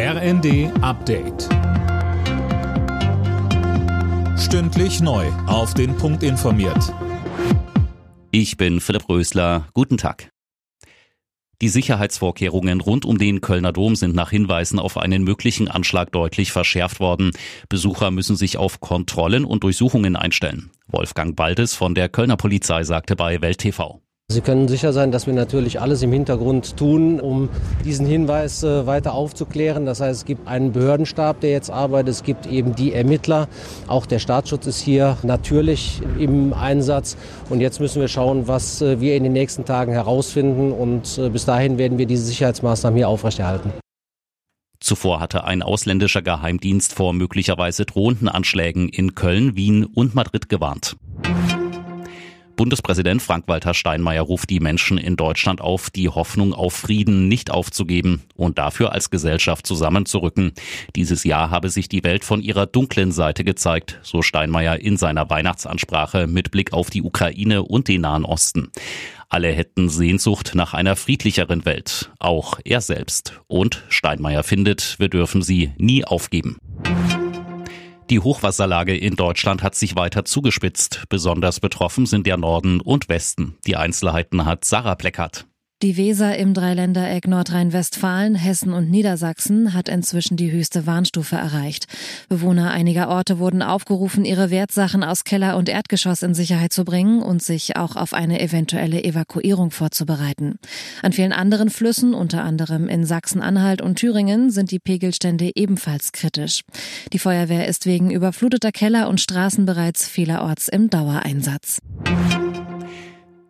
RND Update. Stündlich neu. Auf den Punkt informiert. Ich bin Philipp Rösler. Guten Tag. Die Sicherheitsvorkehrungen rund um den Kölner Dom sind nach Hinweisen auf einen möglichen Anschlag deutlich verschärft worden. Besucher müssen sich auf Kontrollen und Durchsuchungen einstellen. Wolfgang Baldes von der Kölner Polizei sagte bei Welt TV. Sie können sicher sein, dass wir natürlich alles im Hintergrund tun, um diesen Hinweis äh, weiter aufzuklären. Das heißt, es gibt einen Behördenstab, der jetzt arbeitet. Es gibt eben die Ermittler. Auch der Staatsschutz ist hier natürlich im Einsatz. Und jetzt müssen wir schauen, was äh, wir in den nächsten Tagen herausfinden. Und äh, bis dahin werden wir diese Sicherheitsmaßnahmen hier aufrechterhalten. Zuvor hatte ein ausländischer Geheimdienst vor möglicherweise drohenden Anschlägen in Köln, Wien und Madrid gewarnt. Bundespräsident Frank-Walter Steinmeier ruft die Menschen in Deutschland auf, die Hoffnung auf Frieden nicht aufzugeben und dafür als Gesellschaft zusammenzurücken. Dieses Jahr habe sich die Welt von ihrer dunklen Seite gezeigt, so Steinmeier in seiner Weihnachtsansprache mit Blick auf die Ukraine und den Nahen Osten. Alle hätten Sehnsucht nach einer friedlicheren Welt, auch er selbst. Und Steinmeier findet, wir dürfen sie nie aufgeben. Die Hochwasserlage in Deutschland hat sich weiter zugespitzt. Besonders betroffen sind der Norden und Westen. Die Einzelheiten hat Sarah Pleckert. Die Weser im Dreiländereck Nordrhein-Westfalen, Hessen und Niedersachsen hat inzwischen die höchste Warnstufe erreicht. Bewohner einiger Orte wurden aufgerufen, ihre Wertsachen aus Keller und Erdgeschoss in Sicherheit zu bringen und sich auch auf eine eventuelle Evakuierung vorzubereiten. An vielen anderen Flüssen, unter anderem in Sachsen-Anhalt und Thüringen, sind die Pegelstände ebenfalls kritisch. Die Feuerwehr ist wegen überfluteter Keller und Straßen bereits vielerorts im Dauereinsatz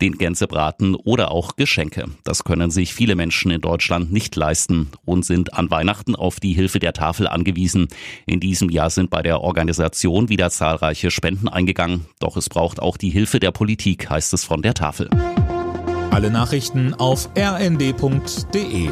den Gänsebraten oder auch Geschenke. Das können sich viele Menschen in Deutschland nicht leisten und sind an Weihnachten auf die Hilfe der Tafel angewiesen. In diesem Jahr sind bei der Organisation wieder zahlreiche Spenden eingegangen. Doch es braucht auch die Hilfe der Politik, heißt es von der Tafel. Alle Nachrichten auf rnd.de